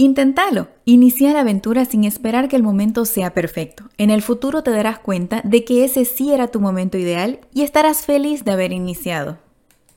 Inténtalo. Inicia la aventura sin esperar que el momento sea perfecto. En el futuro te darás cuenta de que ese sí era tu momento ideal y estarás feliz de haber iniciado.